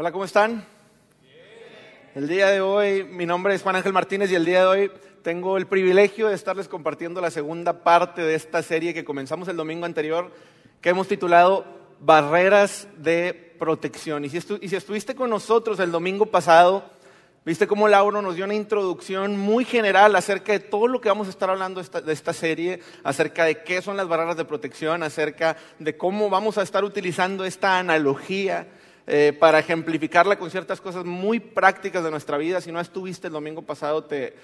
Hola, ¿cómo están? El día de hoy, mi nombre es Juan Ángel Martínez y el día de hoy tengo el privilegio de estarles compartiendo la segunda parte de esta serie que comenzamos el domingo anterior, que hemos titulado Barreras de Protección. Y si, estuviste con nosotros el domingo pasado, viste cómo Lauro nos dio una introducción muy general acerca de todo lo que vamos a estar hablando de esta serie, acerca de qué son las barreras de protección, acerca de cómo vamos a estar utilizando esta analogía eh, para ejemplificarla con ciertas cosas muy prácticas de nuestra vida. Si no estuviste el domingo pasado, te,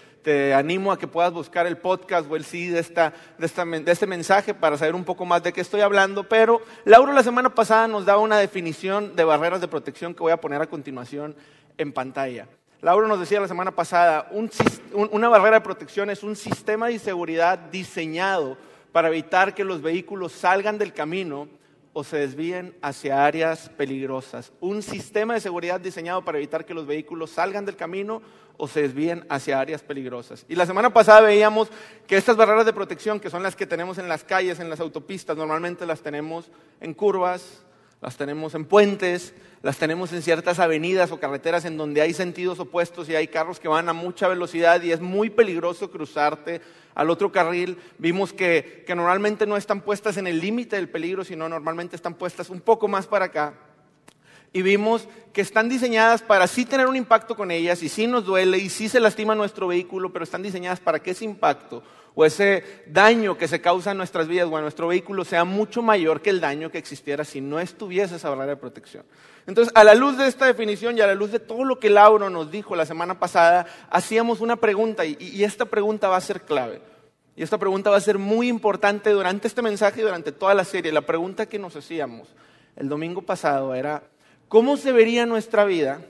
animo a que puedas buscar el podcast o el CD de, esta, de, de este mensaje para saber un poco más de qué estoy hablando. Pero Lauro la semana pasada nos daba una definición de barreras de protección que voy a poner a continuación en pantalla. Lauro nos decía la semana pasada, una barrera de protección es un sistema de seguridad diseñado para evitar que los vehículos salgan del camino o se desvíen hacia áreas peligrosas. Un sistema de seguridad diseñado para evitar que los vehículos salgan del camino o se desvíen hacia áreas peligrosas. Y la semana pasada veíamos que estas barreras de protección, que son las que tenemos en las calles, en las autopistas, normalmente las tenemos en curvas, las tenemos en puentes, las tenemos en ciertas avenidas o carreteras en donde hay sentidos opuestos y hay carros que van a mucha velocidad y es muy peligroso cruzarte al otro carril. Vimos que, que normalmente no están puestas en el límite del peligro, sino normalmente están puestas un poco más para acá. Y vimos que están diseñadas para sí tener un impacto con ellas y sí nos duele y sí se lastima nuestro vehículo, pero están diseñadas para que ese impacto o ese daño que se causa en nuestras vidas o en nuestro vehículo sea mucho mayor que el daño que existiera si no estuviese esa barrera de protección. Entonces, a la luz de esta definición y a la luz de todo lo que Lauro nos dijo la semana pasada, hacíamos una pregunta y esta pregunta va a ser clave. Y esta pregunta va a ser muy importante durante este mensaje y durante toda la serie. La pregunta que nos hacíamos el domingo pasado era, ¿cómo se vería nuestra vida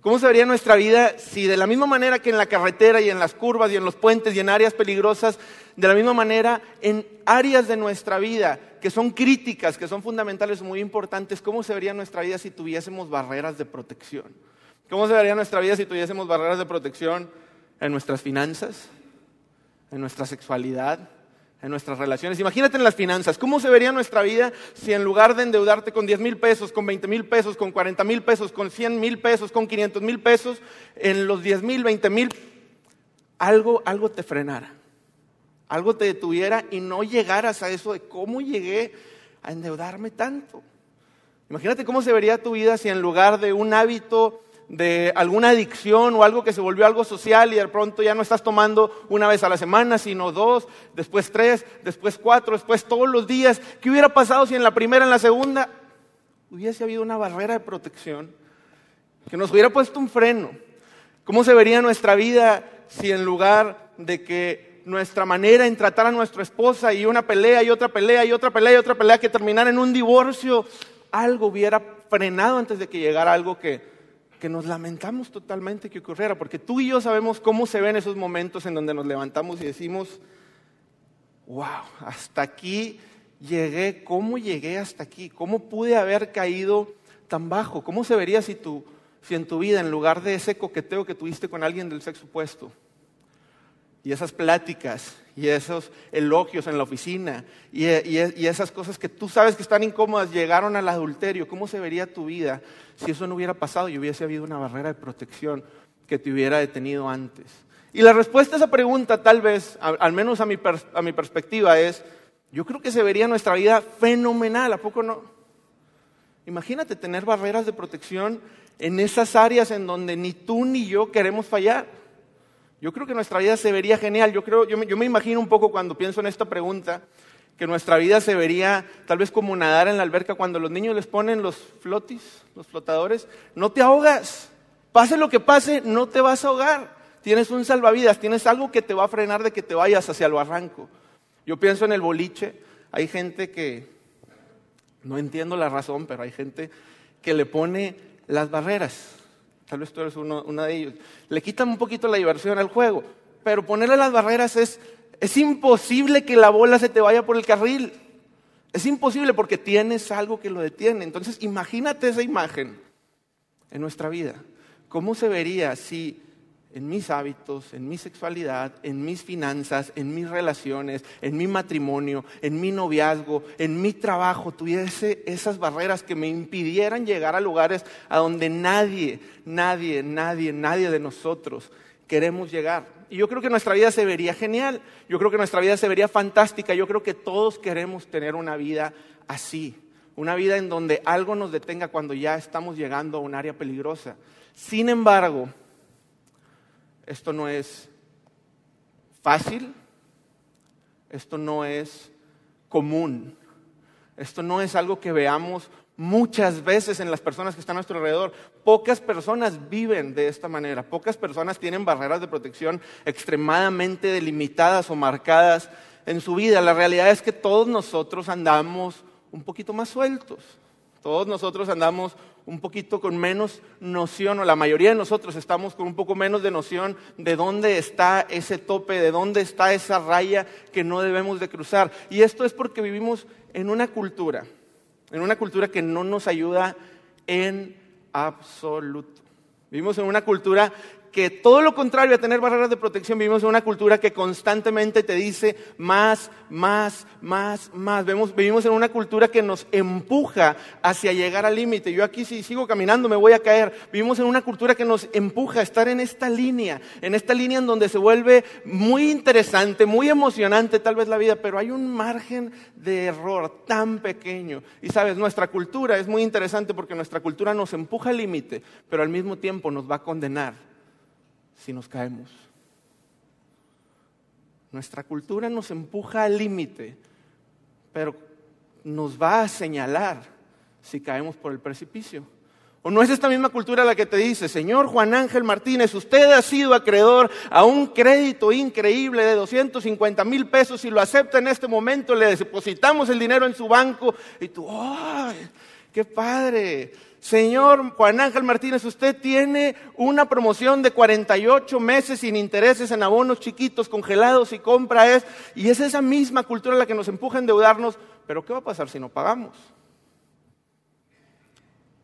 ¿Cómo se vería nuestra vida si de la misma manera que en la carretera y en las curvas y en los puentes y en áreas peligrosas, de la misma manera en áreas de nuestra vida que son críticas, que son fundamentales, muy importantes, cómo se vería nuestra vida si tuviésemos barreras de protección? ¿Cómo se vería nuestra vida si tuviésemos barreras de protección en nuestras finanzas, en nuestra sexualidad, en nuestras relaciones. Imagínate en las finanzas. ¿Cómo se vería nuestra vida si en lugar de endeudarte con 10 mil pesos, con 20 mil pesos, con 40 mil pesos, con 100 mil pesos, con 500 mil pesos, en los 10 mil, 20 mil, algo, algo te frenara? Algo te detuviera y no llegaras a eso de cómo llegué a endeudarme tanto. Imagínate cómo se vería tu vida si en lugar de un hábito de alguna adicción o algo que se volvió algo social y de pronto ya no estás tomando una vez a la semana, sino dos, después tres, después cuatro, después todos los días. ¿Qué hubiera pasado si en la primera, en la segunda, hubiese habido una barrera de protección que nos hubiera puesto un freno? ¿Cómo se vería nuestra vida si en lugar de que nuestra manera en tratar a nuestra esposa y una pelea y otra pelea y otra pelea y otra pelea que terminara en un divorcio, algo hubiera frenado antes de que llegara algo que que nos lamentamos totalmente que ocurriera, porque tú y yo sabemos cómo se ven esos momentos en donde nos levantamos y decimos, wow, hasta aquí llegué, ¿cómo llegué hasta aquí? ¿Cómo pude haber caído tan bajo? ¿Cómo se vería si, tú, si en tu vida, en lugar de ese coqueteo que tuviste con alguien del sexo opuesto, y esas pláticas y esos elogios en la oficina y, esas cosas que tú sabes que están incómodas llegaron al adulterio, ¿cómo se vería tu vida si eso no hubiera pasado y hubiese habido una barrera de protección que te hubiera detenido antes? Y la respuesta a esa pregunta, tal vez, al menos a mi, a mi perspectiva, es, yo creo que se vería nuestra vida fenomenal, ¿a poco no? Imagínate tener barreras de protección en esas áreas en donde ni tú ni yo queremos fallar. Yo creo que nuestra vida se vería genial. Yo, creo, yo, me, imagino un poco cuando pienso en esta pregunta, que nuestra vida se vería tal vez como nadar en la alberca cuando los niños les ponen los flotis, los flotadores. No te ahogas. Pase lo que pase, no te vas a ahogar. Tienes un salvavidas, tienes algo que te va a frenar de que te vayas hacia el barranco. Yo pienso en el boliche. Hay gente que, no entiendo la razón, pero hay gente que le pone las barreras Tal vez tú eres uno, de ellos. Le quitan un poquito la diversión al juego. Pero ponerle las barreras es, es imposible que la bola se te vaya por el carril. Es imposible porque tienes algo que lo detiene. Entonces imagínate esa imagen en nuestra vida. ¿Cómo se vería si en mis hábitos, en mi sexualidad, en mis finanzas, en mis relaciones, en mi matrimonio, en mi noviazgo, en mi trabajo, tuviese esas barreras que me impidieran llegar a lugares a donde nadie, nadie, nadie, nadie de nosotros queremos llegar. Y yo creo que nuestra vida se vería genial, yo creo que nuestra vida se vería fantástica, yo creo que todos queremos tener una vida así, una vida en donde algo nos detenga cuando ya estamos llegando a un área peligrosa. Sin embargo, esto no es fácil, esto no es común, esto no es algo que veamos muchas veces en las personas que están a nuestro alrededor. Pocas personas viven de esta manera, pocas personas tienen barreras de protección extremadamente delimitadas o marcadas en su vida. La realidad es que todos nosotros andamos un poquito más sueltos, todos nosotros andamos un poquito con menos noción, o la mayoría de nosotros estamos con un poco menos de noción de dónde está ese tope, de dónde está esa raya que no debemos de cruzar. Y esto es porque vivimos en una cultura, en una cultura que no nos ayuda en absoluto. Vivimos en una cultura que todo lo contrario a tener barreras de protección, vivimos en una cultura que constantemente te dice más, más, más, más. vivimos en una cultura que nos empuja hacia llegar al límite. Yo aquí si sigo caminando me voy a caer. Vivimos en una cultura que nos empuja a estar en esta línea, en esta línea en donde se vuelve muy interesante, muy emocionante tal vez la vida, pero hay un margen de error tan pequeño. Y sabes, nuestra cultura es muy interesante porque nuestra cultura nos empuja al límite, pero al mismo tiempo nos va a condenar si nos caemos. Nuestra cultura nos empuja al límite, pero nos va a señalar si caemos por el precipicio. ¿O no es esta misma cultura la que te dice, señor Juan Ángel Martínez, usted ha sido acreedor a un crédito increíble de 250 mil pesos y lo acepta en este momento, le depositamos el dinero en su banco y tú, ¡ay, qué padre! Señor Juan Ángel Martínez, usted tiene una promoción de 48 meses sin intereses en abonos chiquitos, congelados y compra y es esa misma cultura la que nos empuja a endeudarnos, pero ¿qué va a pasar si no pagamos?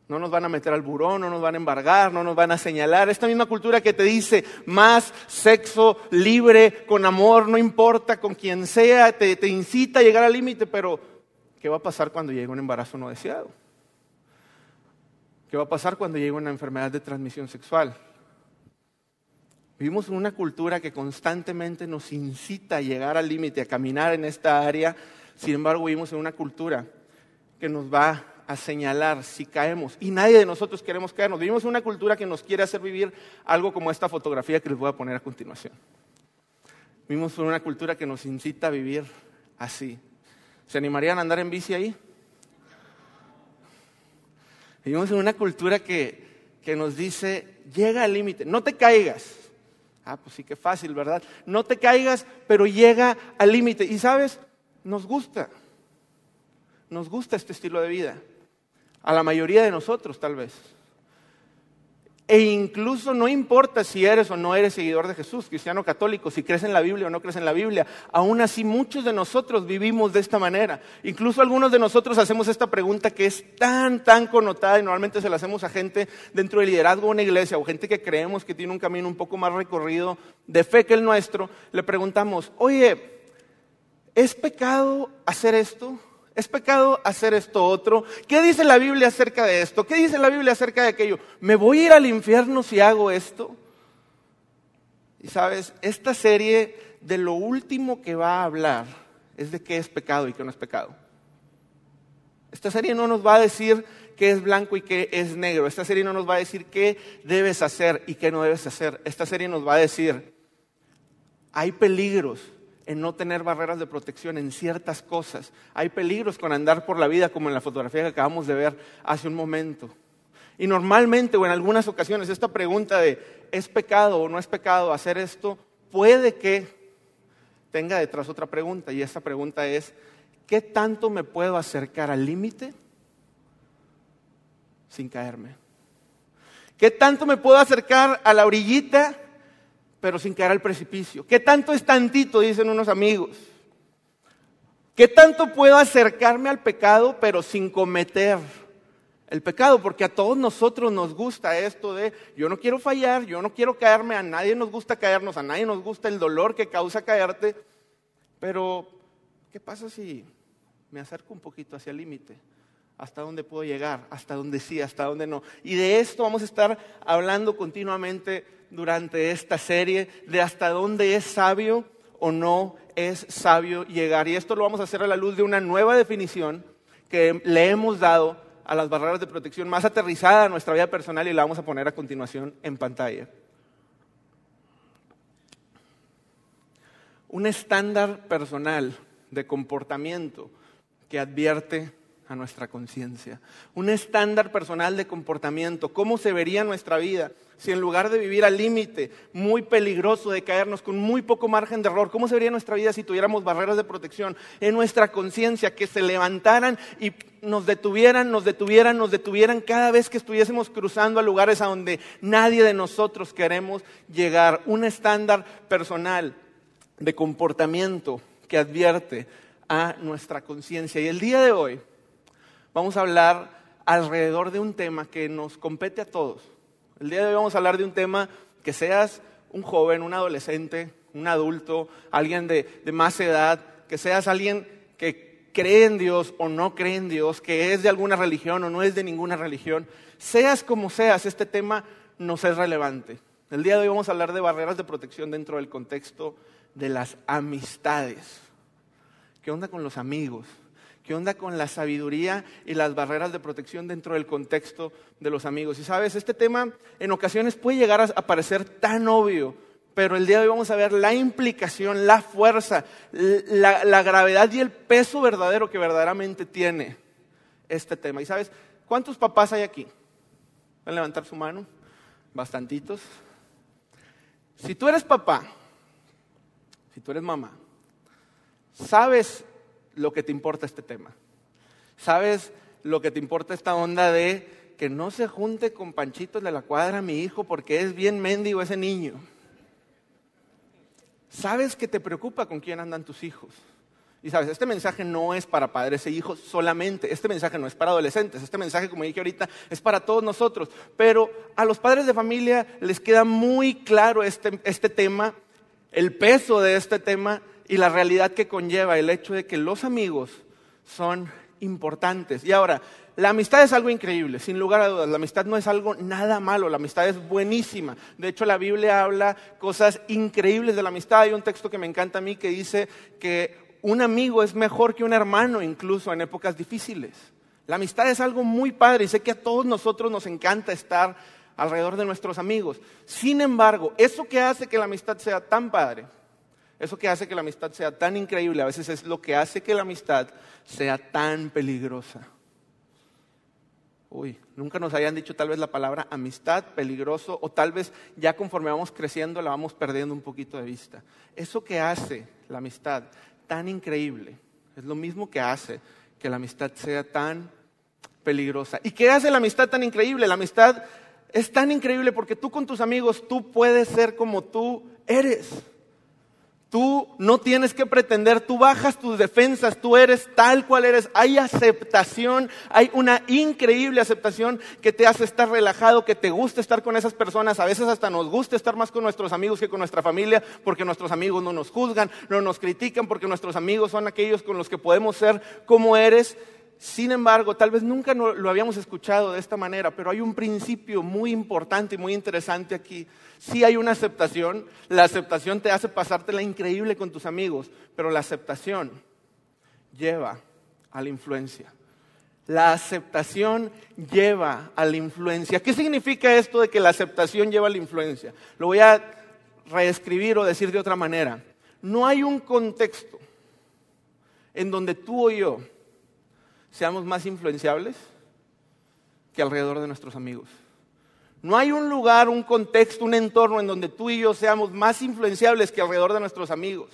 No nos van a meter al buró, no nos van a embargar, no nos van a señalar. Esta misma cultura que te dice más sexo libre, con amor, no importa con quien sea, te, te incita a llegar al límite, pero ¿qué va a pasar cuando llegue un embarazo no deseado? ¿Qué va a pasar cuando llegue una enfermedad de transmisión sexual? Vivimos en una cultura que constantemente nos incita a llegar al límite, a caminar en esta área. Sin embargo, vivimos en una cultura que nos va a señalar si caemos. Y nadie de nosotros queremos caernos. Vivimos en una cultura que nos quiere hacer vivir algo como esta fotografía que les voy a poner a continuación. Vivimos en una cultura que nos incita a vivir así. ¿Se animarían a andar en bici ahí? Vivimos en una cultura que, que nos dice, llega al límite, no te caigas. Ah, pues sí que fácil, ¿verdad? No te caigas, pero llega al límite. Y sabes, nos gusta, nos gusta este estilo de vida. A la mayoría de nosotros, tal vez. E incluso no importa si eres o no eres seguidor de Jesús, cristiano católico, si crees en la Biblia o no crees en la Biblia, aún así muchos de nosotros vivimos de esta manera. Incluso algunos de nosotros hacemos esta pregunta que es tan, tan connotada y normalmente se la hacemos a gente dentro del liderazgo de una iglesia o gente que creemos que tiene un camino un poco más recorrido de fe que el nuestro. Le preguntamos, oye, ¿es pecado hacer esto? ¿Es pecado hacer esto otro? ¿Qué dice la Biblia acerca de esto? ¿Qué dice la Biblia acerca de aquello? ¿Me voy a ir al infierno si hago esto? Y sabes, esta serie de lo último que va a hablar es de qué es pecado y qué no es pecado. Esta serie no nos va a decir qué es blanco y qué es negro. Esta serie no nos va a decir qué debes hacer y qué no debes hacer. Esta serie nos va a decir, hay peligros en no tener barreras de protección en ciertas cosas. Hay peligros con andar por la vida, como en la fotografía que acabamos de ver hace un momento. Y normalmente o en algunas ocasiones esta pregunta de ¿es pecado o no es pecado hacer esto? puede que tenga detrás otra pregunta y esta pregunta es ¿qué tanto me puedo acercar al límite sin caerme? ¿Qué tanto me puedo acercar a la orillita pero sin caer al precipicio. ¿Qué tanto es tantito? Dicen unos amigos. ¿Qué tanto puedo acercarme al pecado, pero sin cometer El pecado, porque a todos nosotros nos gusta esto de yo no quiero fallar, yo no quiero caerme, a nadie nos gusta caernos, a nadie nos gusta el dolor que causa caerte, pero ¿qué pasa si me acerco un poquito hacia el límite? ¿Hasta dónde puedo llegar? ¿Hasta dónde sí? ¿Hasta dónde no? Y de esto vamos a estar hablando continuamente durante esta serie, de hasta dónde es sabio o no es sabio llegar. Y esto lo vamos a hacer a la luz de una nueva definición que le hemos dado a las barreras de protección más aterrizada a nuestra vida personal y la vamos a poner a continuación en pantalla. Un estándar personal de comportamiento que advierte a nuestra conciencia. Un estándar personal de comportamiento. ¿Cómo se vería nuestra vida si en lugar de vivir al límite, muy peligroso de caernos, con muy poco margen de error, cómo se vería nuestra vida si tuviéramos barreras de protección en nuestra conciencia que se levantaran y nos detuvieran, nos detuvieran, nos detuvieran cada vez que estuviésemos cruzando a lugares a donde nadie de nosotros queremos llegar? Un estándar personal de comportamiento que advierte a nuestra conciencia. Y el día de hoy vamos a hablar alrededor de un tema que nos compete a todos. El día de hoy vamos a hablar de un tema que seas un joven, un adolescente, un adulto, alguien de, más edad, que seas alguien que cree en Dios o no cree en Dios, que es de alguna religión o no es de ninguna religión, seas como seas, este tema nos es relevante. El día de hoy vamos a hablar de barreras de protección dentro del contexto de las amistades. ¿Qué onda con los amigos? ¿Qué onda con la sabiduría y las barreras de protección dentro del contexto de los amigos? Y sabes, este tema en ocasiones puede llegar a parecer tan obvio, pero el día de hoy vamos a ver la implicación, la fuerza, la, gravedad y el peso verdadero que verdaderamente tiene este tema. Y sabes, ¿cuántos papás hay aquí? ¿Van a levantar su mano? Bastantitos. Si tú eres papá, si tú eres mamá, sabes lo que te importa este tema. ¿Sabes lo que te importa esta onda de que no se junte con Panchitos de la cuadra mi hijo porque es bien mendigo ese niño? ¿Sabes que te preocupa con quién andan tus hijos? Y sabes, este mensaje no es para padres e hijos solamente, este mensaje no es para adolescentes, este mensaje, como dije ahorita, es para todos nosotros. Pero a los padres de familia les queda muy claro este, este tema, el peso de este tema y la realidad que conlleva el hecho de que los amigos son importantes. Y ahora, la amistad es algo increíble, sin lugar a dudas. La amistad no es algo nada malo, la amistad es buenísima. De hecho, la Biblia habla cosas increíbles de la amistad. Hay un texto que me encanta a mí que dice que un amigo es mejor que un hermano incluso en épocas difíciles. La amistad es algo muy padre y sé que a todos nosotros nos encanta estar alrededor de nuestros amigos. Sin embargo, eso que hace que la amistad sea tan padre eso que hace que la amistad sea tan increíble, a veces es lo que hace que la amistad sea tan peligrosa. Uy, nunca nos habían dicho tal vez la palabra amistad, peligroso, o tal vez ya conforme vamos creciendo la vamos perdiendo un poquito de vista. Eso que hace la amistad tan increíble es lo mismo que hace que la amistad sea tan peligrosa. ¿Y qué hace la amistad tan increíble? La amistad es tan increíble porque tú con tus amigos, tú puedes ser como tú eres. Tú no tienes que pretender, tú bajas tus defensas, tú eres tal cual eres. Hay aceptación, hay una increíble aceptación que te hace estar relajado, que te gusta estar con esas personas. A veces hasta nos gusta estar más con nuestros amigos que con nuestra familia, porque nuestros amigos no nos juzgan, no nos critican, porque nuestros amigos son aquellos con los que podemos ser como eres. Sin embargo, tal vez nunca lo habíamos escuchado de esta manera, pero hay un principio muy importante y muy interesante aquí. Sí hay una aceptación, la aceptación te hace pasártela increíble con tus amigos, pero la aceptación lleva a la influencia. La aceptación lleva a la influencia. ¿Qué significa esto de que la aceptación lleva a la influencia? Lo voy a reescribir o decir de otra manera. No hay un contexto en donde tú o yo seamos más influenciables que alrededor de nuestros amigos. No hay un lugar, un contexto, un entorno en donde tú y yo seamos más influenciables que alrededor de nuestros amigos.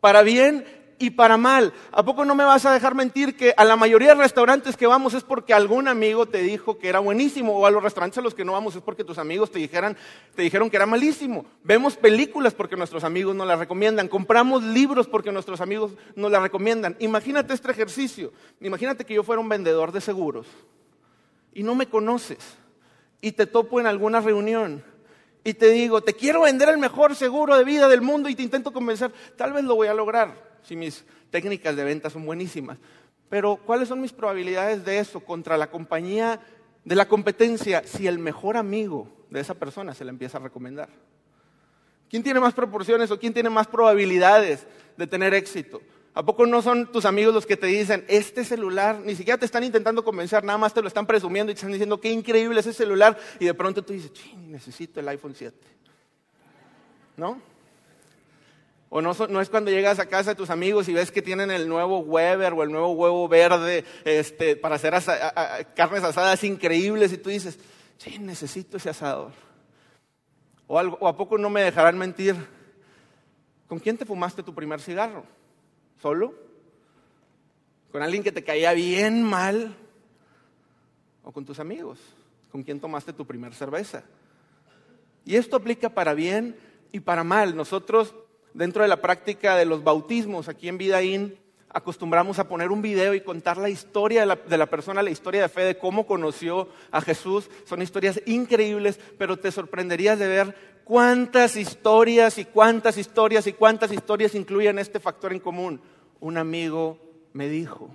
Para bien y para mal. ¿A poco no me vas a dejar mentir que a la mayoría de restaurantes que vamos es porque algún amigo te dijo que era buenísimo o a los restaurantes a los que no vamos es porque tus amigos te, dijeran, te dijeron que era malísimo? Vemos películas porque nuestros amigos nos las recomiendan, compramos libros porque nuestros amigos nos las recomiendan. Imagínate este ejercicio, imagínate que yo fuera un vendedor de seguros y no me conoces y te topo en alguna reunión y te digo, te quiero vender el mejor seguro de vida del mundo y te intento convencer, tal vez lo voy a lograr si mis técnicas de venta son buenísimas. Pero ¿cuáles son mis probabilidades de eso contra la compañía de la competencia si el mejor amigo de esa persona se le empieza a recomendar? ¿Quién tiene más proporciones o quién tiene más probabilidades de tener éxito? ¿A poco no son tus amigos los que te dicen, este celular, ni siquiera te están intentando convencer, nada más te lo están presumiendo y te están diciendo, qué increíble es ese celular, y de pronto tú dices, necesito el iPhone 7. ¿No? O no, es cuando llegas a casa de tus amigos y ves que tienen el nuevo Weber o el nuevo huevo verde este, para hacer carnes asadas increíbles y tú dices, sí, necesito ese asador. O, o a poco no me dejarán mentir, ¿con quién te fumaste tu primer cigarro? ¿Solo? ¿Con alguien que te caía bien mal? ¿O con tus amigos? ¿Con quién tomaste tu primer cerveza? Y esto aplica para bien y para mal. Nosotros, dentro de la práctica de los bautismos aquí en Vidaín, acostumbramos a poner un video y contar la historia de la, de la, persona, la historia de fe, de cómo conoció a Jesús. Son historias increíbles, pero te sorprenderías de ver cuántas historias y cuántas historias y cuántas historias incluyen este factor en común. Un amigo me dijo,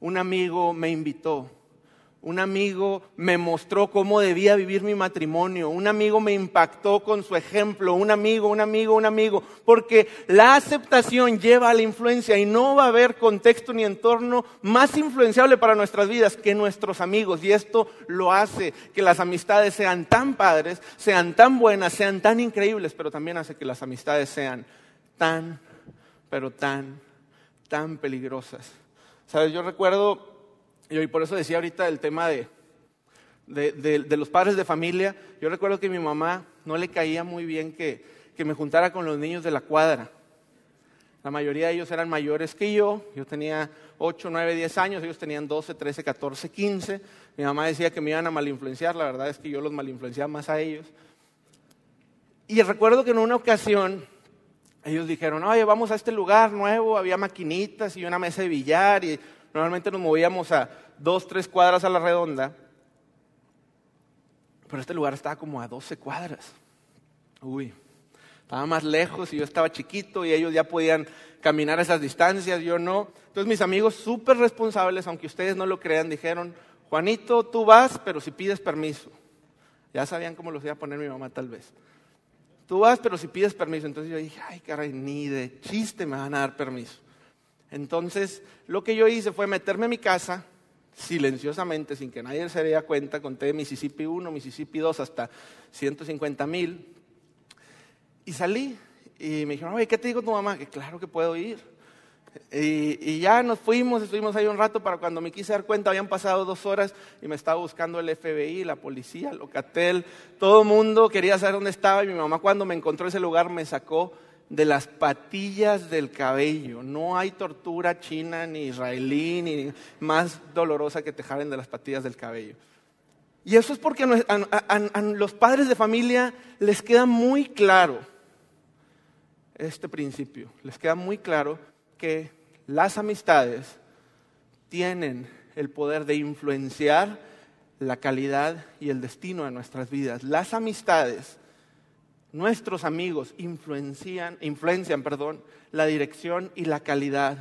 un amigo me invitó, un amigo me mostró cómo debía vivir mi matrimonio, un amigo me impactó con su ejemplo, un amigo, un amigo, un amigo, porque la aceptación lleva a la influencia y no va a haber contexto ni entorno más influenciable para nuestras vidas que nuestros amigos. Y esto lo hace que las amistades sean tan padres, sean tan buenas, sean tan increíbles, pero también hace que las amistades sean tan, pero tan, tan peligrosas. Sabes, yo recuerdo y por eso decía ahorita el tema de, de, los padres de familia. Yo recuerdo que mi mamá no le caía muy bien que, que me juntara con los niños de la cuadra. La mayoría de ellos eran mayores que yo. Yo tenía 8, 9, 10 años, ellos tenían 12, 13, 14, 15. Mi mamá decía que me iban a malinfluenciar, la verdad es que yo los malinfluenciaba más a ellos. Y recuerdo que en una ocasión ellos dijeron, oye, vamos a este lugar nuevo, había maquinitas y una mesa de billar y Normalmente nos movíamos a dos, tres cuadras a la redonda, pero este lugar estaba como a 12 cuadras. Uy, estaba más lejos y yo estaba chiquito y ellos ya podían caminar esas distancias, yo no. Entonces mis amigos súper responsables, aunque ustedes no lo crean, dijeron, Juanito, tú vas, pero si pides permiso. Ya sabían cómo los iba a poner mi mamá tal vez. Tú vas, pero si pides permiso. Entonces yo dije, ay, caray, ni de chiste me van a dar permiso. Entonces, lo que yo hice fue meterme en mi casa, silenciosamente, sin que nadie se diera cuenta, conté Mississippi 1, Mississippi 2 hasta 150 mil, y salí. Y me dijeron, oye, ¿qué te digo tu mamá? Que claro que puedo ir. Y, y, ya nos fuimos, estuvimos ahí un rato para cuando me quise dar cuenta, habían pasado dos horas y me estaba buscando el FBI, la policía, Locatel, todo el mundo quería saber dónde estaba y mi mamá cuando me encontró ese lugar me sacó de las patillas del cabello. No hay tortura china ni israelí ni más dolorosa que te jalen de las patillas del cabello. Y eso es porque a, los padres de familia les queda muy claro este principio. Les queda muy claro que las amistades tienen el poder de influenciar la calidad y el destino de nuestras vidas. Las amistades nuestros amigos influencian, perdón, la dirección y la calidad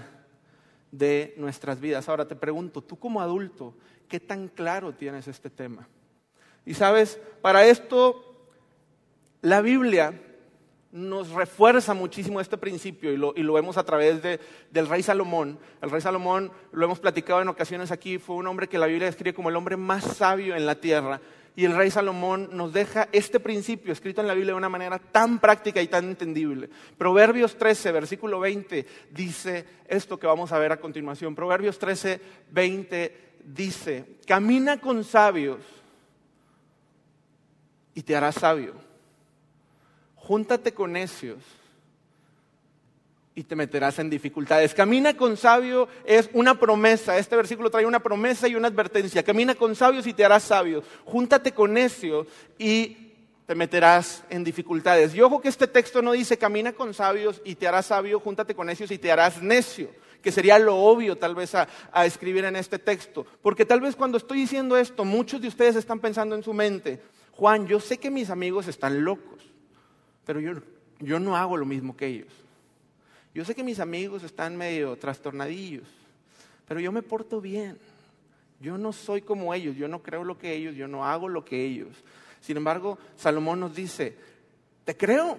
de nuestras vidas. Ahora te pregunto, tú como adulto, ¿qué tan claro tienes este tema? Y sabes, para esto la Biblia nos refuerza muchísimo este principio y lo, y lo vemos a través de, del rey Salomón. El rey Salomón, lo hemos platicado en ocasiones aquí, fue un hombre que la Biblia describe como el hombre más sabio en la tierra y el rey Salomón nos deja este principio escrito en la Biblia de una manera tan práctica y tan entendible. Proverbios 13, versículo 20, dice esto que vamos a ver a continuación. Proverbios 13, 20 dice, camina con sabios y te harás sabio. Júntate con necios y te meterás en dificultades. Camina con sabio es una promesa. Este versículo trae una promesa y una advertencia. Camina con sabios y te harás sabio. Júntate con necio y te meterás en dificultades. Y ojo que este texto no dice camina con sabios y te harás sabio, júntate con necios y te harás necio. que sería lo obvio tal vez a, escribir en este texto. Porque tal vez cuando estoy diciendo esto, muchos de ustedes están pensando en su mente, Juan, yo sé que mis amigos están locos, pero yo, yo no hago lo mismo que ellos. Yo sé que mis amigos están medio trastornadillos, pero yo me porto bien. Yo no soy como ellos, yo no creo lo que ellos, yo no hago lo que ellos. Sin embargo, Salomón nos dice, te creo,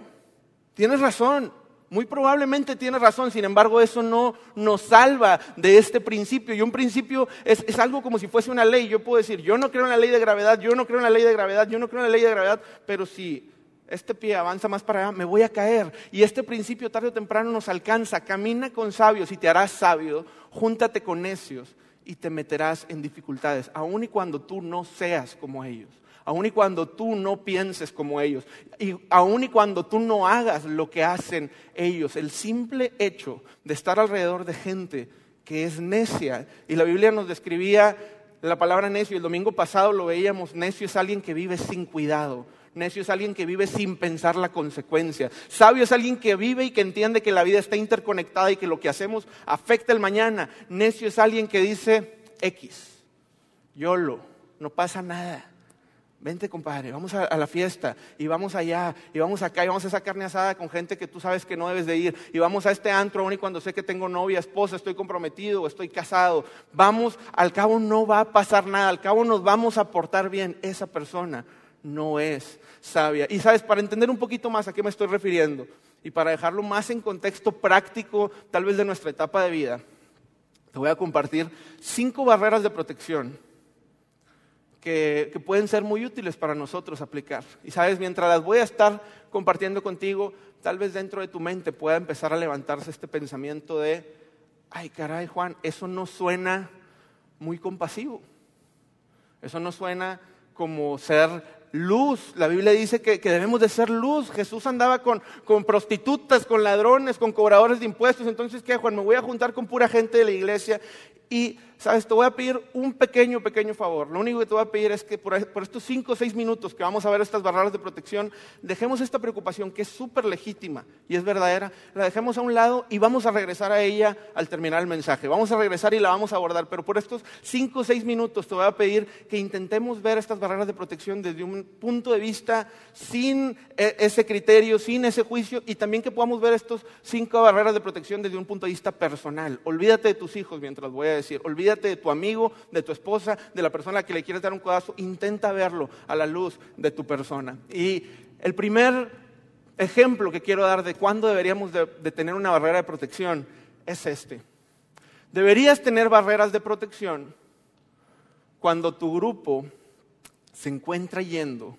tienes razón, muy probablemente tienes razón, sin embargo eso no nos salva de este principio. Y un principio es, es, algo como si fuese una ley. Yo puedo decir, yo no creo en la ley de gravedad, yo no creo en la ley de gravedad, yo no creo en la ley de gravedad, pero si este pie avanza más para allá, me voy a caer. Y este principio tarde o temprano nos alcanza. Camina con sabios y te harás sabio, júntate con necios y te meterás en dificultades, aun y cuando tú no seas como ellos aun y cuando tú no pienses como ellos, y aun y cuando tú no hagas lo que hacen ellos, el simple hecho de estar alrededor de gente que es necia, y la Biblia nos describía la palabra necio, el domingo pasado lo veíamos, necio es alguien que vive sin cuidado, Necio es alguien que vive sin pensar la consecuencia. Sabio es alguien que vive y que entiende que la vida está interconectada y que lo que hacemos afecta el mañana. Necio es alguien que dice X, YOLO, no pasa nada. Vente, compadre, vamos a, la fiesta y vamos allá y vamos acá y vamos a esa carne asada con gente que tú sabes que no debes de ir y vamos a este antro aún y cuando sé que tengo novia, esposa, estoy comprometido estoy casado. Vamos, al cabo no va a pasar nada, al cabo nos vamos a portar bien. Esa persona no es sabia. Y sabes, para entender un poquito más a qué me estoy refiriendo y para dejarlo más en contexto práctico, tal vez de nuestra etapa de vida, te voy a compartir cinco barreras de protección que, pueden ser muy útiles para nosotros aplicar. Y sabes, mientras las voy a estar compartiendo contigo, tal vez dentro de tu mente pueda empezar a levantarse este pensamiento de, ay caray Juan, eso no suena muy compasivo. Eso no suena como ser luz. La Biblia dice que, debemos de ser luz. Jesús andaba con, con, prostitutas, con ladrones, con cobradores de impuestos. Entonces, ¿qué, Juan? Me voy a juntar con pura gente de la iglesia y sabes, te voy a pedir un pequeño, pequeño favor. Lo único que te voy a pedir es que por, estos cinco o seis minutos que vamos a ver estas barreras de protección, dejemos esta preocupación que es súper legítima y es verdadera, la dejemos a un lado y vamos a regresar a ella al terminar el mensaje. Vamos a regresar y la vamos a abordar, pero por estos cinco o seis minutos te voy a pedir que intentemos ver estas barreras de protección desde un punto de vista sin e, ese criterio, sin ese juicio y también que podamos ver estos cinco barreras de protección desde un punto de vista personal. Olvídate de tus hijos mientras voy a decir, olvídate de tu amigo, de tu esposa, de la persona que le quieres dar un codazo, intenta verlo a la luz de tu persona. Y el primer ejemplo que quiero dar de cuándo deberíamos de, tener una barrera de protección es este. Deberías tener barreras de protección cuando tu grupo se encuentra yendo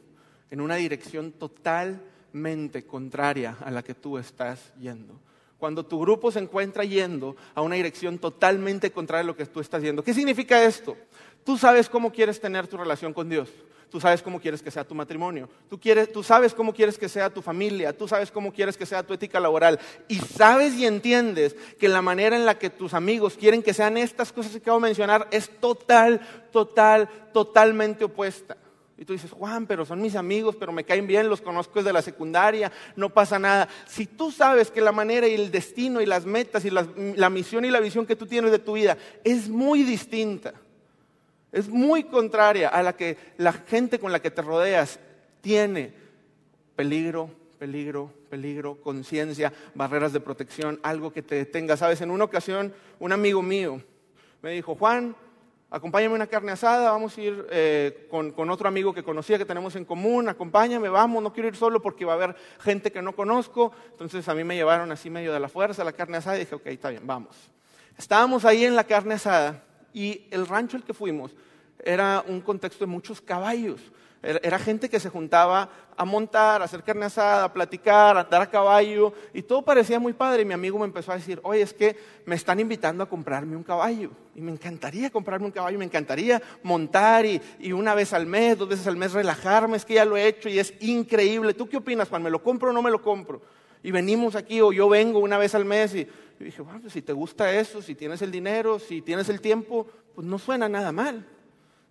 en una dirección totalmente contraria a la que tú estás yendo cuando tu grupo se encuentra yendo a una dirección totalmente contraria a lo que tú estás yendo. ¿Qué significa esto? Tú sabes cómo quieres tener tu relación con Dios. Tú sabes cómo quieres que sea tu matrimonio. Tú, quieres, tú sabes cómo quieres que sea tu familia. Tú sabes cómo quieres que sea tu ética laboral. Y sabes y entiendes que la manera en la que tus amigos quieren que sean estas cosas que acabo de mencionar es total, total, totalmente opuesta. Y tú dices, Juan, pero son mis amigos, pero me caen bien, los conozco desde la secundaria, no pasa nada. Si tú sabes que la manera y el destino y las metas y la, misión y la visión que tú tienes de tu vida es muy distinta, es muy contraria a la que la gente con la que te rodeas tiene, peligro, peligro, peligro, conciencia, barreras de protección, algo que te detenga. Sabes, en una ocasión un amigo mío me dijo, Juan, acompáñame una carne asada, vamos a ir eh, con, otro amigo que conocía, que tenemos en común, acompáñame, vamos, no quiero ir solo porque va a haber gente que no conozco. Entonces a mí me llevaron así medio de la fuerza la carne asada y dije, ok, está bien, vamos. Estábamos ahí en la carne asada y el rancho al que fuimos era un contexto de muchos caballos. Era gente que se juntaba a montar, a hacer carne asada, a platicar, a andar a caballo, y todo parecía muy padre. Y mi amigo me empezó a decir, oye, es que me están invitando a comprarme un caballo. Y me encantaría comprarme un caballo, me encantaría montar y, una vez al mes, dos veces al mes relajarme, es que ya lo he hecho y es increíble. ¿Tú qué opinas, Juan? ¿Me lo compro o no me lo compro? Y venimos aquí, o yo vengo una vez al mes y, dije, bueno, pues si te gusta eso, si tienes el dinero, si tienes el tiempo, pues no suena nada mal.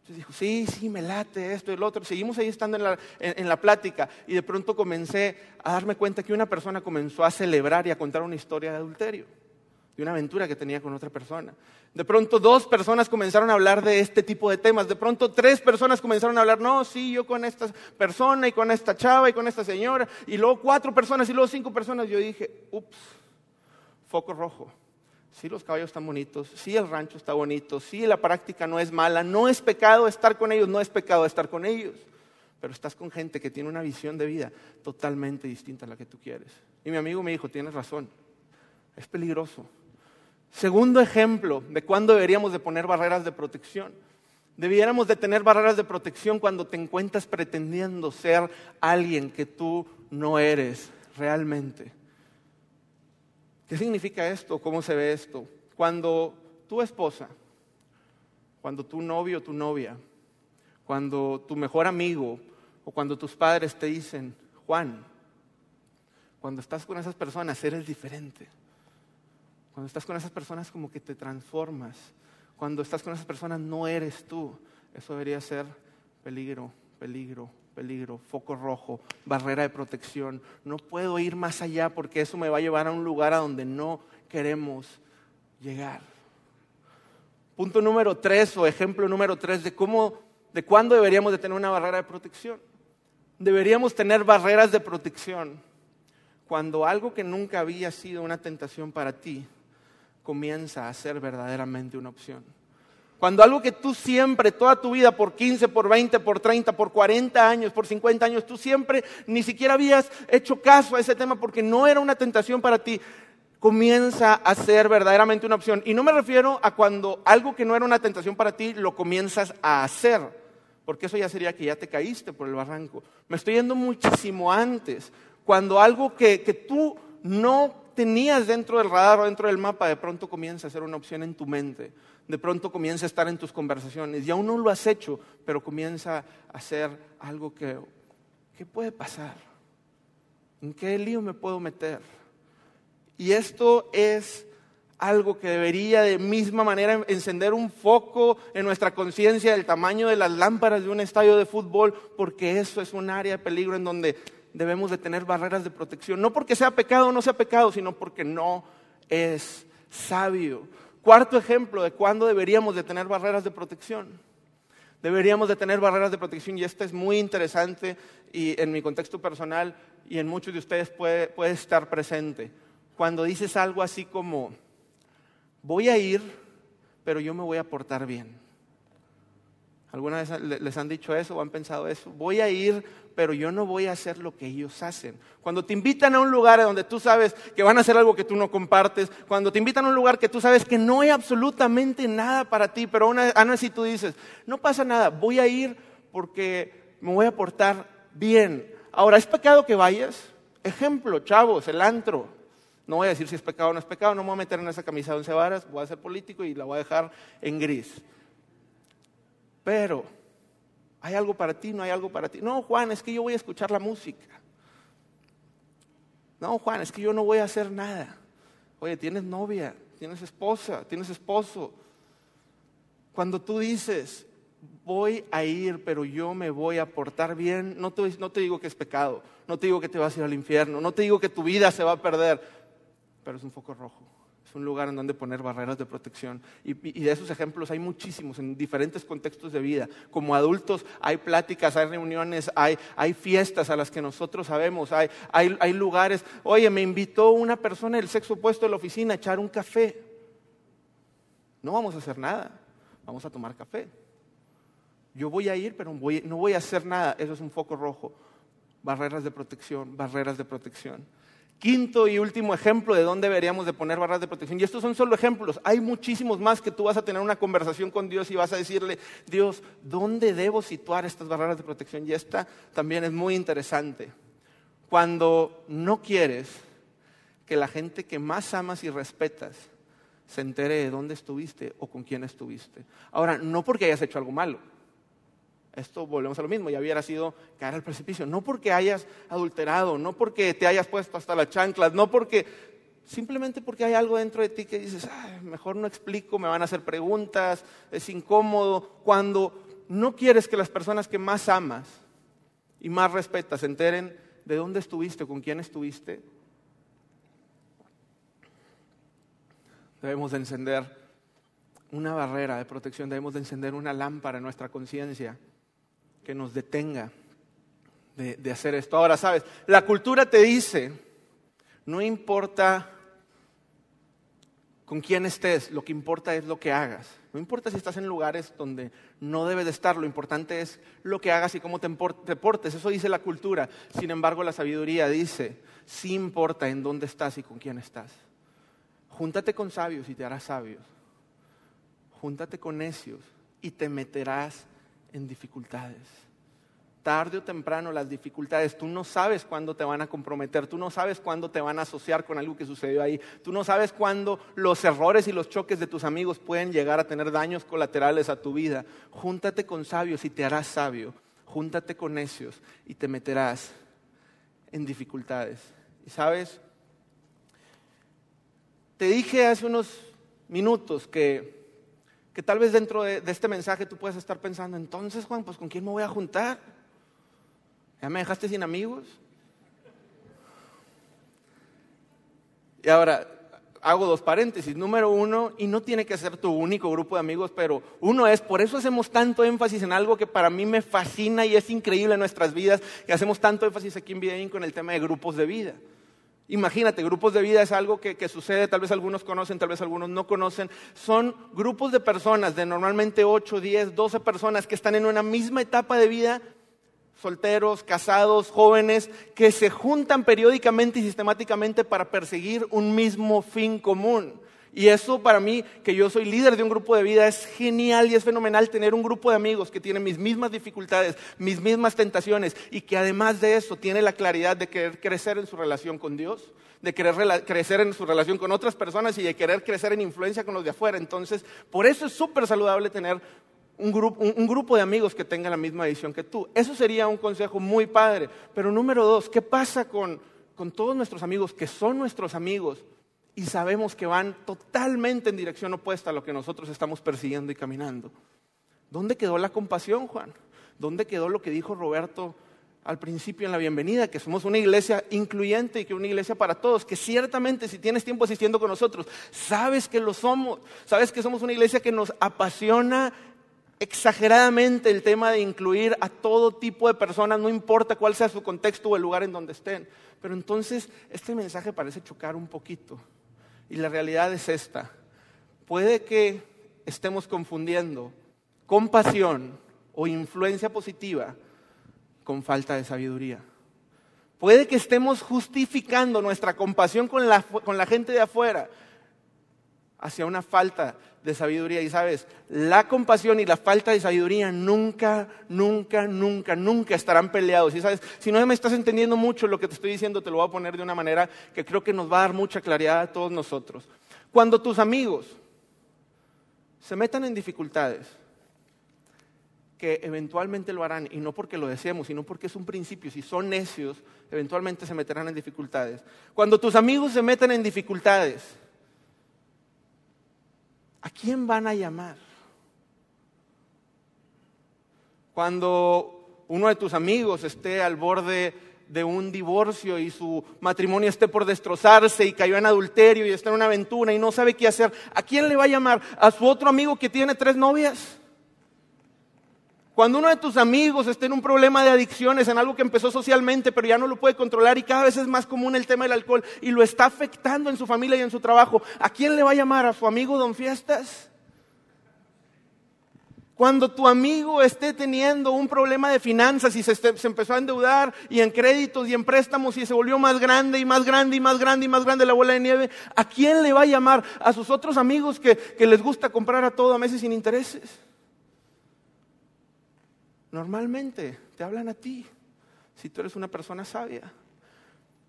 Entonces dijo, sí, sí, me late esto y el otro. Seguimos ahí estando en la, en la, plática y de pronto comencé a darme cuenta que una persona comenzó a celebrar y a contar una historia de adulterio. de una aventura que tenía con otra persona. De pronto dos personas comenzaron a hablar de este tipo de temas. De pronto tres personas comenzaron a hablar, no, sí, yo con esta persona y con esta chava y con esta señora. Y luego cuatro personas y luego cinco personas. Yo dije, ups, foco rojo. Sí, los caballos están bonitos, sí, el rancho está bonito, sí, la práctica no es mala, no es pecado estar con ellos, no es pecado estar con ellos. Pero estás con gente que tiene una visión de vida totalmente distinta a la que tú quieres. Y mi amigo me dijo, tienes razón, es peligroso. Segundo ejemplo de cuándo deberíamos de poner barreras de protección. Debiéramos de tener barreras de protección cuando te encuentras pretendiendo ser alguien que tú no eres realmente. ¿Qué significa esto? ¿Cómo se ve esto? Cuando tu esposa, cuando tu novio o tu novia, cuando tu mejor amigo o cuando tus padres te dicen, Juan, cuando estás con esas personas eres diferente. Cuando estás con esas personas como que te transformas. Cuando estás con esas personas no eres tú. Eso debería ser peligro, peligro, peligro, foco rojo, barrera de protección. No puedo ir más allá porque eso me va a llevar a un lugar a donde no queremos llegar. Punto número tres o ejemplo número tres de cómo, de cuándo deberíamos de tener una barrera de protección. Deberíamos tener barreras de protección cuando algo que nunca había sido una tentación para ti comienza a ser verdaderamente una opción. Cuando algo que tú siempre, toda tu vida, por 15, por 20, por 30, por 40 años, por 50 años, tú siempre ni siquiera habías hecho caso a ese tema porque no era una tentación para ti, comienza a ser verdaderamente una opción. Y no me refiero a cuando algo que no era una tentación para ti lo comienzas a hacer, porque eso ya sería que ya te caíste por el barranco. Me estoy yendo muchísimo antes, cuando algo que, que tú no tenías dentro del radar o dentro del mapa, de pronto comienza a ser una opción en tu mente, de pronto comienza a estar en tus conversaciones y aún no lo has hecho, pero comienza a ser algo que, ¿qué puede pasar? ¿En qué lío me puedo meter? Y esto es algo que debería de misma manera encender un foco en nuestra conciencia del tamaño de las lámparas de un estadio de fútbol, porque eso es un área de peligro en donde debemos de tener barreras de protección. No porque sea pecado o no sea pecado, sino porque no es sabio. Cuarto ejemplo de cuándo deberíamos de tener barreras de protección. Deberíamos de tener barreras de protección y esto es muy interesante y en mi contexto personal y en muchos de ustedes puede, puede estar presente. Cuando dices algo así como, voy a ir, pero yo me voy a portar bien. ¿Alguna vez les han dicho eso o han pensado eso? Voy a ir, pero yo no voy a hacer lo que ellos hacen. Cuando te invitan a un lugar donde tú sabes que van a hacer algo que tú no compartes, cuando te invitan a un lugar que tú sabes que no hay absolutamente nada para ti, pero aún así tú dices, no pasa nada, voy a ir porque me voy a portar bien. Ahora, ¿es pecado que vayas? Ejemplo, chavos, el antro. No voy a decir si es pecado o no es pecado, no me voy a meter en esa camisa de once varas, voy a ser político y la voy a dejar en gris. Pero, ¿hay algo para ti? ¿No hay algo para ti? No, Juan, es que yo voy a escuchar la música. No, Juan, es que yo no voy a hacer nada. Oye, tienes novia, tienes esposa, tienes esposo. Cuando tú dices, voy a ir, pero yo me voy a portar bien, no te, digo que es pecado, no te digo que te vas a ir al infierno, no te digo que tu vida se va a perder, pero es un foco rojo un lugar en donde poner barreras de protección. Y, de esos ejemplos hay muchísimos en diferentes contextos de vida. Como adultos hay pláticas, hay reuniones, hay, hay fiestas a las que nosotros sabemos, hay, hay, hay lugares. Oye, me invitó una persona del sexo opuesto de la oficina a echar un café. No vamos a hacer nada, vamos a tomar café. Yo voy a ir, pero no voy a hacer nada. Eso es un foco rojo. Barreras de protección, barreras de protección. Quinto y último ejemplo de dónde deberíamos de poner barreras de protección. Y estos son solo ejemplos. Hay muchísimos más que tú vas a tener una conversación con Dios y vas a decirle, Dios, ¿dónde debo situar estas barreras de protección? Y esta también es muy interesante. Cuando no quieres que la gente que más amas y respetas se entere de dónde estuviste o con quién estuviste. Ahora, no porque hayas hecho algo malo esto volvemos a lo mismo, ya hubiera sido caer al precipicio. No porque hayas adulterado, no porque te hayas puesto hasta las chanclas, no porque, simplemente porque hay algo dentro de ti que dices, mejor no explico, me van a hacer preguntas, es incómodo. Cuando no quieres que las personas que más amas y más respetas se enteren de dónde estuviste, con quién estuviste, Debemos de encender una barrera de protección, debemos de encender una lámpara en nuestra conciencia que nos detenga de, de hacer esto. Ahora, sabes, la cultura te dice, no importa con quién estés, lo que importa es lo que hagas. No importa si estás en lugares donde no debes de estar, lo importante es lo que hagas y cómo te portes. Eso dice la cultura. Sin embargo, la sabiduría dice, sí importa en dónde estás y con quién estás. Júntate con sabios y te harás sabios. Júntate con necios y te meterás en dificultades tarde o temprano las dificultades, tú no sabes cuándo te van a comprometer, tú no sabes cuándo te van a asociar con algo que sucedió ahí, tú no sabes cuándo los errores y los choques de tus amigos pueden llegar a tener daños colaterales a tu vida. Júntate con sabios y te harás sabio, júntate con necios y te meterás en dificultades. Y sabes, te dije hace unos minutos que, que tal vez dentro de, este mensaje tú puedas estar pensando, entonces Juan, pues ¿con quién me voy a juntar? ¿Ya me dejaste sin amigos? Y ahora hago dos paréntesis. Número uno, y no tiene que ser tu único grupo de amigos, pero uno es, por eso hacemos tanto énfasis en algo que para mí me fascina y es increíble en nuestras vidas, que hacemos tanto énfasis aquí en Vida con el tema de grupos de vida. Imagínate, grupos de vida es algo que, que, sucede, tal vez algunos conocen, tal vez algunos no conocen. Son grupos de personas, de normalmente 8, 10, 12 personas que están en una misma etapa de vida solteros, casados, jóvenes, que se juntan periódicamente y sistemáticamente para perseguir un mismo fin común. Y eso para mí, que yo soy líder de un grupo de vida, es genial y es fenomenal tener un grupo de amigos que tienen mis mismas dificultades, mis mismas tentaciones y que además de eso tiene la claridad de querer crecer en su relación con Dios, de querer crecer en su relación con otras personas y de querer crecer en influencia con los de afuera. Entonces, por eso es súper saludable tener un grupo, de amigos que tenga la misma visión que tú. Eso sería un consejo muy padre. Pero número dos, ¿qué pasa con todos nuestros amigos que son nuestros amigos y sabemos que van totalmente en dirección opuesta a lo que nosotros estamos persiguiendo y caminando? ¿Dónde quedó la compasión, Juan? ¿Dónde quedó lo que dijo Roberto al principio en la bienvenida, que somos una iglesia incluyente y que una iglesia para todos, que ciertamente si tienes tiempo asistiendo con nosotros, sabes que lo somos, sabes que somos una iglesia que nos apasiona exageradamente el tema de incluir a todo tipo de personas, no importa cuál sea su contexto o el lugar en donde estén. Pero entonces este mensaje parece chocar un poquito. Y la realidad es esta. Puede que estemos confundiendo compasión o influencia positiva con falta de sabiduría. Puede que estemos justificando nuestra compasión con la, con la gente de afuera hacia una falta de sabiduría. Y sabes, la compasión y la falta de sabiduría nunca, nunca, nunca, nunca estarán peleados. Y sabes, si no me estás entendiendo mucho lo que te estoy diciendo, te lo voy a poner de una manera que creo que nos va a dar mucha claridad a todos nosotros. Cuando tus amigos se metan en dificultades, que eventualmente lo harán, y no porque lo deseemos, sino porque es un principio, si son necios, eventualmente se meterán en dificultades. Cuando tus amigos se metan en dificultades, ¿a quién van a llamar? Cuando uno de tus amigos esté al borde de un divorcio y su matrimonio esté por destrozarse y cayó en adulterio y está en una aventura y no sabe qué hacer, ¿a quién le va a llamar? ¿A su otro amigo que tiene tres novias? Cuando uno de tus amigos esté en un problema de adicciones, en algo que empezó socialmente, pero ya no lo puede controlar y cada vez es más común el tema del alcohol y lo está afectando en su familia y en su trabajo, ¿a quién le va a llamar? ¿A su amigo Don Fiestas? Cuando tu amigo esté teniendo un problema de finanzas y se, empezó a endeudar y en créditos y en préstamos y se volvió más grande y más grande y más grande y más grande la bola de nieve, ¿a quién le va a llamar? ¿A sus otros amigos que, que les gusta comprar a todo a meses sin intereses? Normalmente te hablan a ti, si tú eres una persona sabia.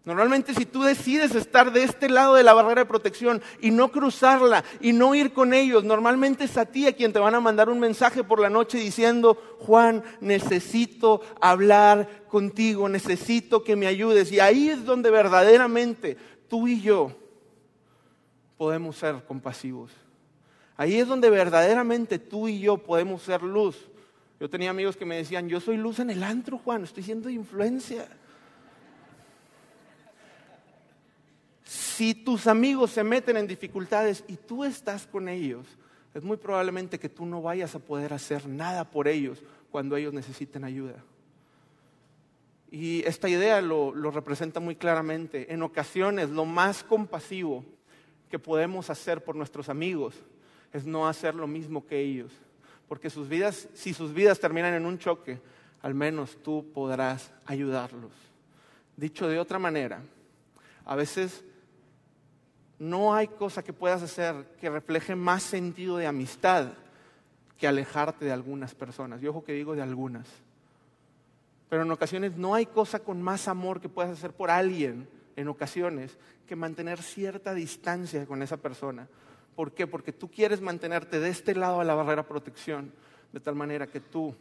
Normalmente si tú decides estar de este lado de la barrera de protección y no cruzarla y no ir con ellos, normalmente es a ti a quien te van a mandar un mensaje por la noche diciendo, Juan, necesito hablar contigo, necesito que me ayudes. Y ahí es donde verdaderamente tú y yo podemos ser compasivos. Ahí es donde verdaderamente tú y yo podemos ser luz yo tenía amigos que me decían, yo soy luz en el antro, Juan, estoy siendo influencia. Si tus amigos se meten en dificultades y tú estás con ellos, es muy probablemente que tú no vayas a poder hacer nada por ellos cuando ellos necesiten ayuda. Y esta idea lo, representa muy claramente. En ocasiones lo más compasivo que podemos hacer por nuestros amigos es no hacer lo mismo que ellos. Porque sus vidas, si sus vidas terminan en un choque, al menos tú podrás ayudarlos. Dicho de otra manera, a veces no hay cosa que puedas hacer que refleje más sentido de amistad que alejarte de algunas personas. Y ojo que digo de algunas. Pero en ocasiones no hay cosa con más amor que puedas hacer por alguien, en ocasiones, que mantener cierta distancia con esa persona. ¿Por qué? Porque tú quieres mantenerte de este lado a la barrera protección, de tal manera que tú,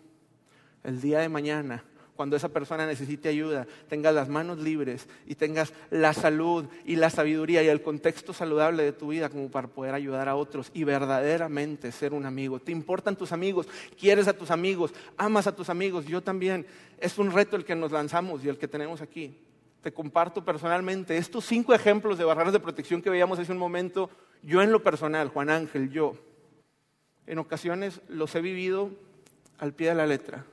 el día de mañana, cuando esa persona necesite ayuda, tengas las manos libres y tengas la salud y la sabiduría y el contexto saludable de tu vida como para poder ayudar a otros y verdaderamente ser un amigo. ¿Te importan tus amigos? ¿Quieres a tus amigos? ¿Amas a tus amigos? Yo también. Es un reto el que nos lanzamos y el que tenemos aquí. Te comparto personalmente estos cinco ejemplos de barreras de protección que veíamos hace un momento. Yo en lo personal, Juan Ángel, yo, en ocasiones los he vivido al pie de la letra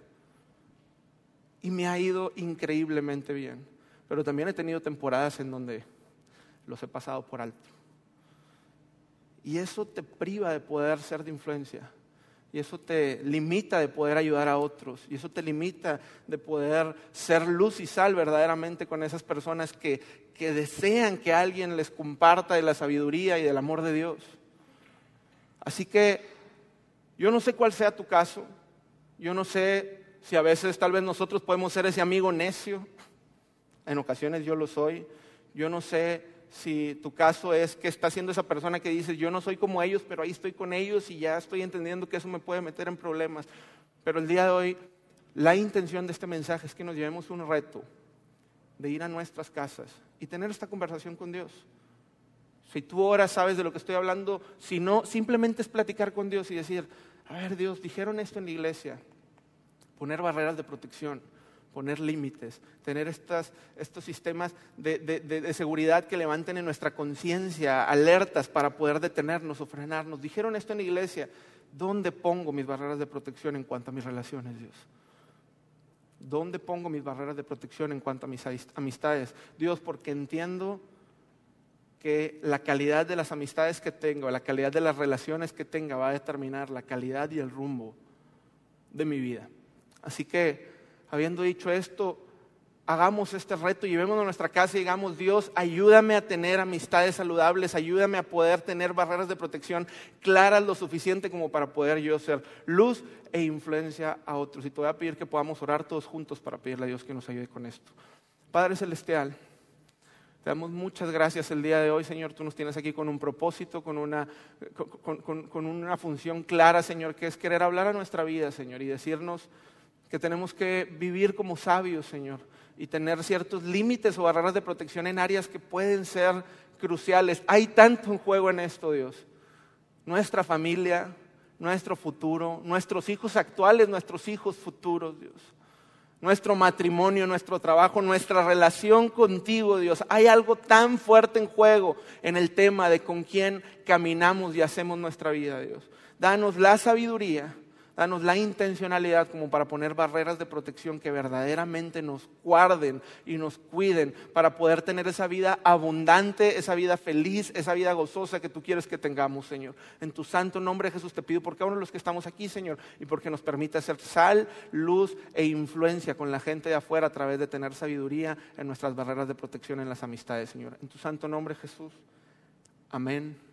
y me ha ido increíblemente bien. Pero también he tenido temporadas en donde los he pasado por alto. Y eso te priva de poder ser de influencia. Y eso te limita de poder ayudar a otros. Y eso te limita de poder ser luz y sal verdaderamente con esas personas que, que desean que alguien les comparta de la sabiduría y del amor de Dios. Así que yo no sé cuál sea tu caso. Yo no sé si a veces tal vez nosotros podemos ser ese amigo necio, en ocasiones yo lo soy, yo no sé si tu caso es que está siendo esa persona que dice, yo no soy como ellos, pero ahí estoy con ellos y ya estoy entendiendo que eso me puede meter en problemas. Pero el día de hoy, la intención de este mensaje es que nos llevemos un reto de ir a nuestras casas y tener esta conversación con Dios. Si tú ahora sabes de lo que estoy hablando, si no, simplemente es platicar con Dios y decir, a ver Dios, dijeron esto en la iglesia, poner barreras de protección, poner límites, tener estos sistemas de, seguridad que levanten en nuestra conciencia alertas para poder detenernos o frenarnos. Dijeron esto en la iglesia, ¿dónde pongo mis barreras de protección en cuanto a mis relaciones, Dios? ¿Dónde pongo mis barreras de protección en cuanto a mis amistades? Dios, porque entiendo que la calidad de las amistades que tengo, la calidad de las relaciones que tenga va a determinar la calidad y el rumbo de mi vida. Así que, habiendo dicho esto, hagamos este reto, llevémonos a nuestra casa y digamos, Dios, ayúdame a tener amistades saludables, ayúdame a poder tener barreras de protección claras lo suficiente como para poder yo ser luz e influencia a otros. Y te voy a pedir que podamos orar todos juntos para pedirle a Dios que nos ayude con esto. Padre Celestial, te damos muchas gracias el día de hoy, Señor. Tú nos tienes aquí con un propósito, con una, con una función clara, Señor, que es querer hablar a nuestra vida, Señor, y decirnos que tenemos que vivir como sabios, Señor, y tener ciertos límites o barreras de protección en áreas que pueden ser cruciales. Hay tanto en juego en esto, Dios. Nuestra familia, nuestro futuro, nuestros hijos actuales, nuestros hijos futuros, Dios. Nuestro matrimonio, nuestro trabajo, nuestra relación contigo, Dios. Hay algo tan fuerte en juego en el tema de con quién caminamos y hacemos nuestra vida, Dios. Danos la sabiduría Danos la intencionalidad como para poner barreras de protección que verdaderamente nos guarden y nos cuiden para poder tener esa vida abundante, esa vida feliz, esa vida gozosa que tú quieres que tengamos, Señor. En tu santo nombre, Jesús, te pido por cada uno de los que estamos aquí, Señor, y porque nos permite ser sal, luz e influencia con la gente de afuera a través de tener sabiduría en nuestras barreras de protección en las amistades, Señor. En tu santo nombre, Jesús. Amén